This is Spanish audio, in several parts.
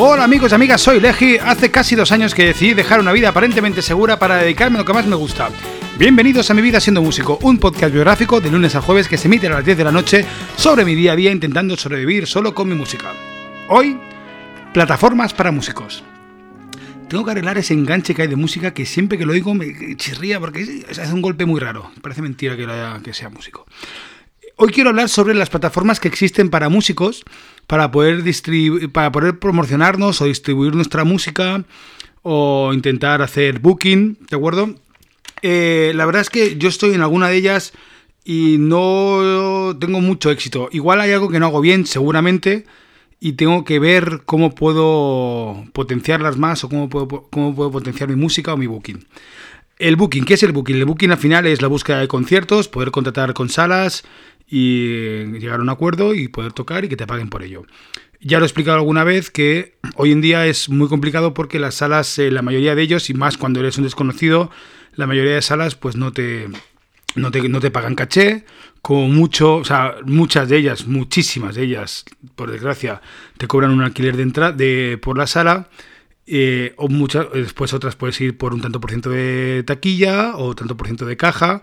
Hola amigos y amigas, soy Legi. Hace casi dos años que decidí dejar una vida aparentemente segura para dedicarme a lo que más me gusta. Bienvenidos a Mi Vida Siendo Músico, un podcast biográfico de lunes a jueves que se emite a las 10 de la noche sobre mi día a día intentando sobrevivir solo con mi música. Hoy, plataformas para músicos. Tengo que arreglar ese enganche que hay de música que siempre que lo oigo me chirría porque hace un golpe muy raro. Parece mentira que, que sea músico. Hoy quiero hablar sobre las plataformas que existen para músicos para poder, para poder promocionarnos o distribuir nuestra música o intentar hacer booking, ¿de acuerdo? Eh, la verdad es que yo estoy en alguna de ellas y no tengo mucho éxito. Igual hay algo que no hago bien, seguramente, y tengo que ver cómo puedo potenciarlas más o cómo puedo, cómo puedo potenciar mi música o mi booking. El booking, ¿qué es el booking? El booking al final es la búsqueda de conciertos, poder contratar con salas y llegar a un acuerdo y poder tocar y que te paguen por ello. Ya lo he explicado alguna vez que hoy en día es muy complicado porque las salas, eh, la mayoría de ellos, y más cuando eres un desconocido, la mayoría de salas pues no te, no te, no te pagan caché, como mucho, o sea, muchas de ellas, muchísimas de ellas, por desgracia, te cobran un alquiler de entrada de, por la sala. Eh, o muchas, después otras puedes ir por un tanto por ciento de taquilla o tanto por ciento de caja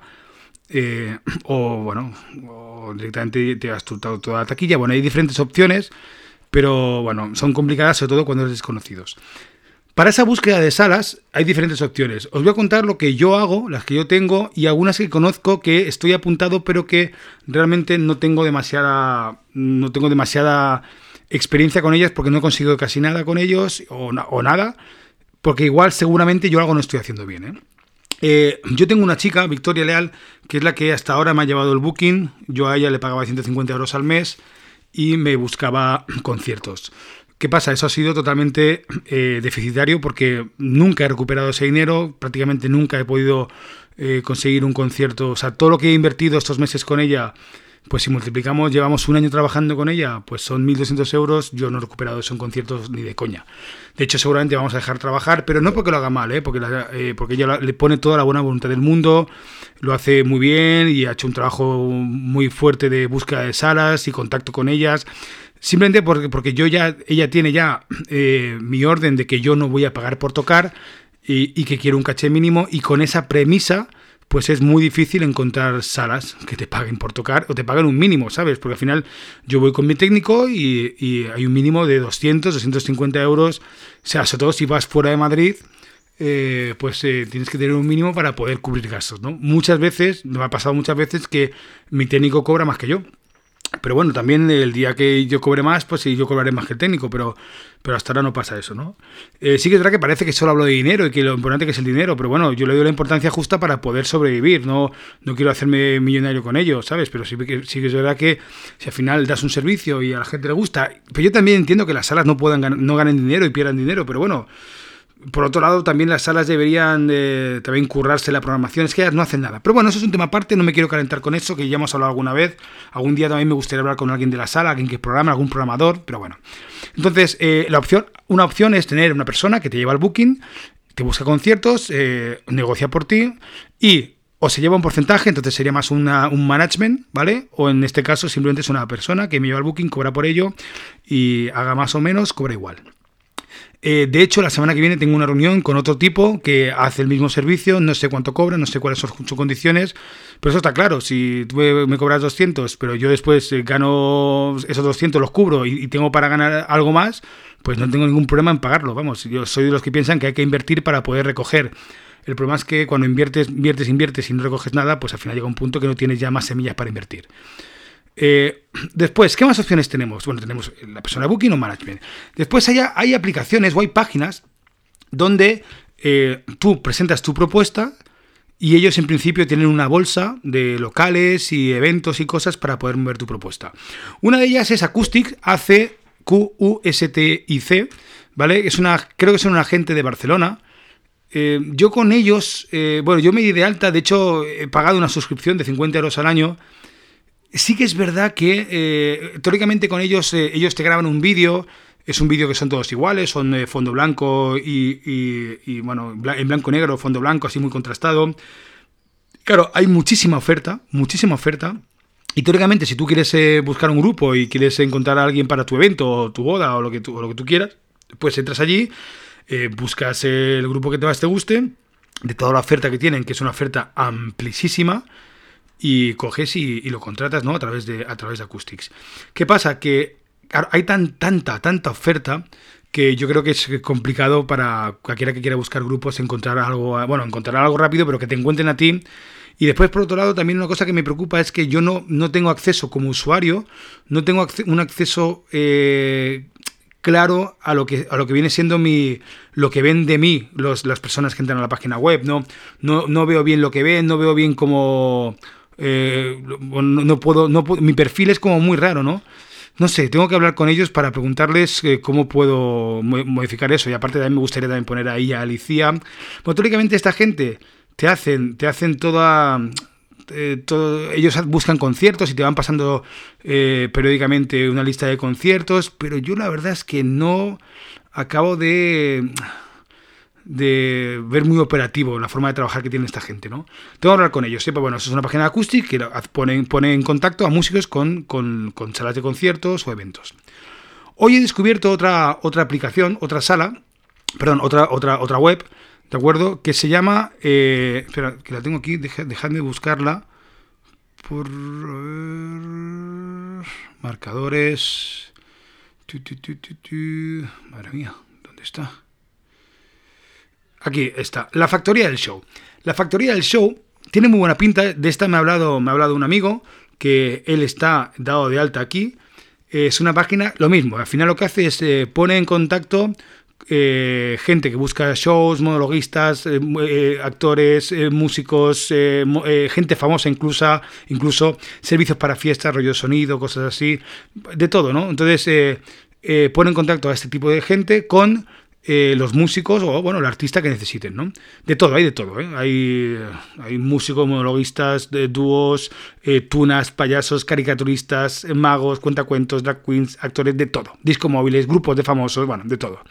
eh, o bueno, o directamente te has toda la taquilla. Bueno, hay diferentes opciones, pero bueno, son complicadas sobre todo cuando eres desconocidos. Para esa búsqueda de salas hay diferentes opciones. Os voy a contar lo que yo hago, las que yo tengo y algunas que conozco que estoy apuntado, pero que realmente no tengo demasiada no tengo demasiada experiencia con ellas porque no he conseguido casi nada con ellos o, o nada, porque igual seguramente yo algo no estoy haciendo bien, ¿eh? Eh, yo tengo una chica, Victoria Leal, que es la que hasta ahora me ha llevado el booking. Yo a ella le pagaba 150 euros al mes y me buscaba conciertos. ¿Qué pasa? Eso ha sido totalmente eh, deficitario porque nunca he recuperado ese dinero, prácticamente nunca he podido eh, conseguir un concierto. O sea, todo lo que he invertido estos meses con ella pues si multiplicamos, llevamos un año trabajando con ella, pues son 1.200 euros, yo no he recuperado eso en conciertos ni de coña. De hecho, seguramente vamos a dejar trabajar, pero no porque lo haga mal, ¿eh? porque, eh, porque ella le pone toda la buena voluntad del mundo, lo hace muy bien y ha hecho un trabajo muy fuerte de búsqueda de salas y contacto con ellas. Simplemente porque, porque yo ya, ella tiene ya eh, mi orden de que yo no voy a pagar por tocar y, y que quiero un caché mínimo y con esa premisa pues es muy difícil encontrar salas que te paguen por tocar o te paguen un mínimo, ¿sabes? Porque al final yo voy con mi técnico y, hay un mínimo de 200, 250 euros. O sea, sobre todo si vas fuera de Madrid, eh, pues eh, tienes que tener un mínimo para poder cubrir gastos, ¿no? Muchas veces, me ha pasado muchas veces que mi técnico cobra más que yo. Pero bueno, también el día que yo cobre más, pues sí, yo cobraré más que el técnico, pero, pero hasta ahora no pasa eso, ¿no? Eh, sí que es verdad que parece que solo hablo de dinero y que lo importante que es el dinero, pero bueno, yo le doy la importancia justa para poder sobrevivir, no, no quiero hacerme millonario con ello, ¿sabes? Pero sí que, sí que es verdad que si al final das un servicio y a la gente le gusta, pero yo también entiendo que las salas no, puedan, no ganen dinero y pierdan dinero, pero bueno por otro lado, también las salas deberían de, también currarse la programación. Es que ellas no hacen nada. Pero bueno, eso es un tema aparte. No me quiero calentar con eso, que ya hemos hablado alguna vez. Algún día también me gustaría hablar con alguien de la sala, alguien que programa, algún programador. Pero bueno. Entonces, eh, la opción, una opción es tener una persona que te lleva el booking, te busca conciertos, eh, negocia por ti y o se lleva un porcentaje, entonces sería más un management, ¿vale? O en este caso simplemente es una persona que me lleva el booking, cobra por ello y haga más o menos, cobra igual. Eh, de hecho, la semana que viene tengo una reunión con otro tipo que hace el mismo servicio, no sé cuánto cobra, no sé cuáles son sus condiciones, pero eso está claro, si tú me cobras 200, pero yo después eh, gano esos 200, los cubro y, tengo para ganar algo más, pues no tengo ningún problema en pagarlo, vamos, yo soy de los que piensan que hay que invertir para poder recoger. El problema es que cuando inviertes, inviertes, inviertes y no recoges nada, pues al final llega un punto que no tienes ya más semillas para invertir. Eh, después, ¿qué más opciones tenemos? Bueno, tenemos la persona booking o management. Después hay, hay aplicaciones o hay páginas donde eh, tú presentas tu propuesta y ellos en principio tienen una bolsa de locales y eventos y cosas para poder mover tu propuesta. Una de ellas es Acoustic, A-C-Q-U-S-T-I-C, ¿vale? Es una, creo que son un agente de Barcelona. Eh, yo con ellos, bueno, yo me di de alta, de hecho he pagado una suscripción de 50 euros al año Sí que es verdad que eh, teóricamente con ellos, eh, ellos te graban un vídeo, es un vídeo que son todos iguales, son de fondo blanco y, bueno, en blanco negro, fondo blanco, así muy contrastado. Claro, hay muchísima oferta, muchísima oferta. Y teóricamente, si tú quieres eh, buscar un grupo y quieres encontrar a alguien para tu evento, o tu boda, o lo que tú, lo que tú quieras, Pues entras allí, eh, buscas el grupo que te más te guste, de toda la oferta que tienen, que es una oferta amplísima, y coges y, lo contratas ¿no? a, través de, a través de Acoustics. ¿Qué pasa? Que hay tan, tanta, tanta oferta que yo creo que es complicado para cualquiera que quiera buscar grupos encontrar algo, bueno, encontrar algo rápido, pero que te encuentren a ti. Y después, por otro lado, también una cosa que me preocupa es que yo no, no tengo acceso como usuario, no tengo un acceso eh, claro a lo que a lo que viene siendo mi lo que ven de mí las personas que entran a la página web no no, no veo bien lo que ven no veo bien cómo eh, no, puedo no mi perfil es como muy raro no no sé, tengo que hablar con ellos para preguntarles eh, cómo puedo modificar eso. Y aparte también me gustaría también poner ahí a Alicia. Bueno, esta gente te hacen, te hacen toda eh, ellos buscan conciertos y te van pasando periódicamente una lista de conciertos, pero yo la verdad es que no acabo de de ver muy operativo la forma de trabajar que tiene esta gente, ¿no? Tengo que hablar con ellos, siempre, bueno, eso es una página acústica que pone, pone en contacto a músicos con, con, con, salas de conciertos o eventos. Hoy he descubierto otra, otra aplicación, otra sala, perdón, otra, otra, otra web ¿De acuerdo? Que se llama... Eh, espera, que la tengo aquí, dejadme buscarla. Por... marcadores... Madre mía, ¿dónde está? Aquí está, la factoría del show. La factoría del show tiene muy buena pinta. De esta me ha hablado, me ha hablado un amigo que él está dado de alta aquí. Es una página, lo mismo. Al final lo que hace es eh, pone en contacto eh, gente que busca shows, monologuistas, eh, eh, actores, músicos, gente famosa incluso, incluso servicios para fiestas, rollo sonido, cosas así, de todo, ¿no? Entonces pone en contacto a este tipo de gente con los músicos o, bueno, el artista que necesiten, ¿no? De todo, hay de todo, Hay, hay músicos, monologuistas, dúos, tunas, payasos, caricaturistas, magos, cuentacuentos, drag queens, actores, de todo. Disco móviles, grupos de famosos, bueno, de todo.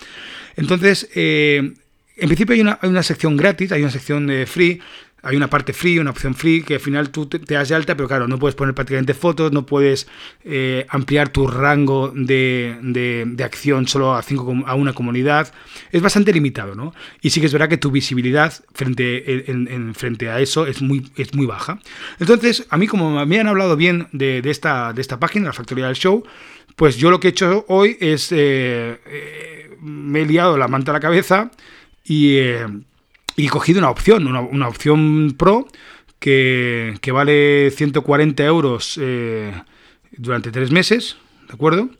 Entonces, eh, en principio hay una, hay una, sección gratis, hay una sección de free, hay una parte free, una opción free, que al final tú te, das de alta, pero claro, no puedes poner prácticamente fotos, no puedes eh, ampliar tu rango de, de, acción solo a, cinco, a una comunidad. Es bastante limitado, ¿no? Y sí que es verdad que tu visibilidad frente, en, frente a eso es muy, es muy baja. Entonces, a mí como me han hablado bien de, de esta, de esta página, la Factoría del Show, pues yo lo que he hecho hoy es... Eh, me he liado la manta a la cabeza y, eh, he cogido una opción, una, opción pro que, vale 140 euros eh, durante tres meses, ¿de acuerdo?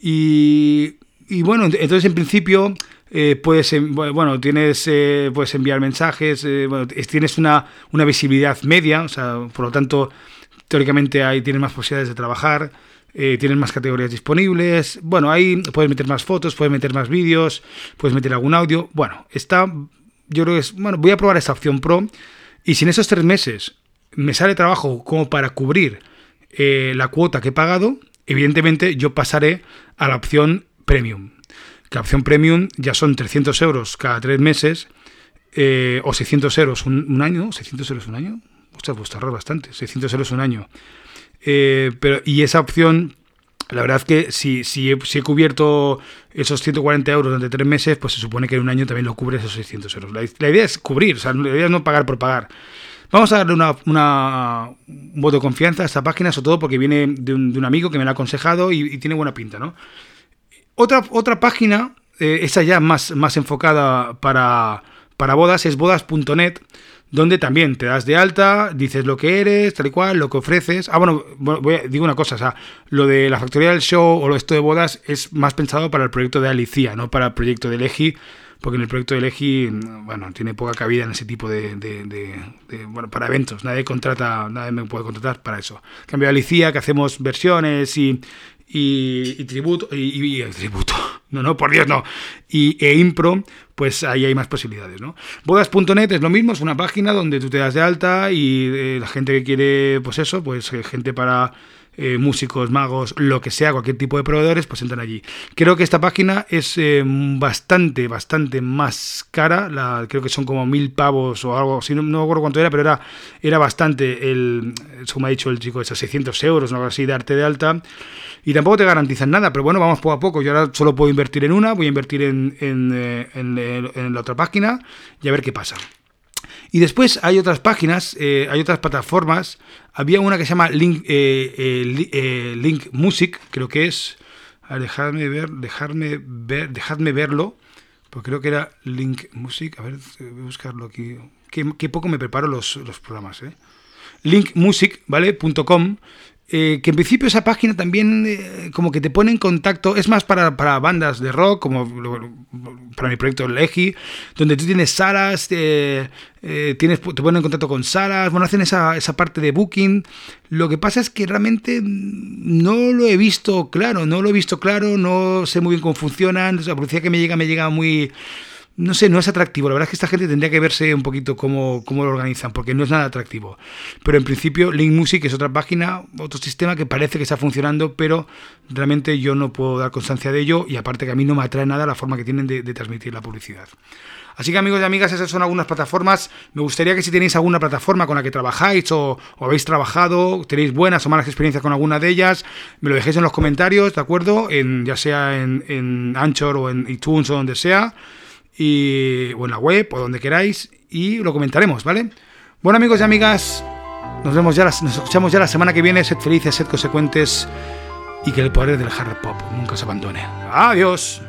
Y, bueno, entonces en principio eh, puedes, bueno, tienes, puedes enviar mensajes, tienes una, una, visibilidad media, o sea, por lo tanto, teóricamente ahí tienes más posibilidades de trabajar. Eh, tienen más categorías disponibles. Bueno, ahí puedes meter más fotos, puedes meter más vídeos, puedes meter algún audio. Bueno, está, yo creo que es, bueno, voy a probar esta opción Pro y si en esos tres meses me sale trabajo como para cubrir eh, la cuota que he pagado, evidentemente yo pasaré a la opción Premium. Que la opción Premium ya son 300 euros cada tres meses eh, o 600 euros un, año. ¿600 euros un año? Ostras, pues ahorrar bastante. 600 euros un año. Eh, pero, y esa opción, la verdad que si, si, he, cubierto esos 140 euros durante tres meses, pues se supone que en un año también lo cubre esos 600 euros. La, idea es cubrir, o sea, la idea es no pagar por pagar. Vamos a darle una, un voto de confianza a esta página, sobre todo porque viene de un, de un amigo que me la ha aconsejado y, tiene buena pinta, ¿no? Otra, otra página, eh, esa ya más, más enfocada para, para bodas, es bodas.net donde también te das de alta, dices lo que eres, tal y cual, lo que ofreces. Ah, bueno, voy a, digo una cosa, o sea, lo de la factoría del show o lo esto de bodas es más pensado para el proyecto de Alicia, no para el proyecto de Legi, porque en el proyecto de Legi, bueno, tiene poca cabida en ese tipo de, bueno, para eventos, nadie contrata, nadie me puede contratar para eso. En cambio, Alicia, que hacemos versiones y, y, tributo, y, tributo, no, no, por Dios, no, y e impro, pues ahí hay más posibilidades, ¿no? Bodas.net es lo mismo, es una página donde tú te das de alta y eh, la gente que quiere, pues eso, pues eh, gente para eh, músicos, magos, lo que sea, cualquier tipo de proveedores, pues entran allí. Creo que esta página es eh, bastante, bastante más cara, la, creo que son como mil pavos o algo así, no, me acuerdo cuánto era, pero era, era bastante, el, como ha dicho el chico, esos 600 euros, algo así, darte de alta, y tampoco te garantizan nada, pero bueno, vamos poco a poco, yo ahora solo puedo invertir en una, voy a invertir en, en, eh, en la otra página y a ver qué pasa. Y después hay otras páginas, eh, hay otras plataformas. Había una que se llama Link, eh, eh, Link Music, creo que es. A dejadme ver, dejarme ver, dejadme verlo. Porque creo que era Link Music. A ver, voy a buscarlo aquí. Qué, poco me preparo los, los programas, ¿eh? Linkmusic, ¿vale? Eh, que en principio esa página también eh, como que te pone en contacto, es más para, bandas de rock, como para mi proyecto Legi, donde tú tienes salas, eh, tienes, te ponen en contacto con salas, bueno, hacen esa, esa parte de booking. Lo que pasa es que realmente no lo he visto claro, no lo he visto claro, no sé muy bien cómo funcionan, la publicidad que me llega me llega muy no sé, no es atractivo. La verdad es que esta gente tendría que verse un poquito cómo, cómo lo organizan, porque no es nada atractivo. Pero en principio, Link Music es otra página, otro sistema que parece que está funcionando, pero realmente yo no puedo dar constancia de ello y aparte que a mí no me atrae nada la forma que tienen de, transmitir la publicidad. Así que amigos y amigas, esas son algunas plataformas. Me gustaría que si tenéis alguna plataforma con la que trabajáis o, habéis trabajado, tenéis buenas o malas experiencias con alguna de ellas, me lo dejéis en los comentarios, ¿de acuerdo? En, ya sea en, en Anchor o en iTunes o donde sea y, o en la web o donde queráis y lo comentaremos, ¿vale? Bueno amigos y amigas, nos vemos ya, nos escuchamos ya la semana que viene. Sed felices, sed consecuentes y que el poder del hard pop nunca se abandone. Adiós.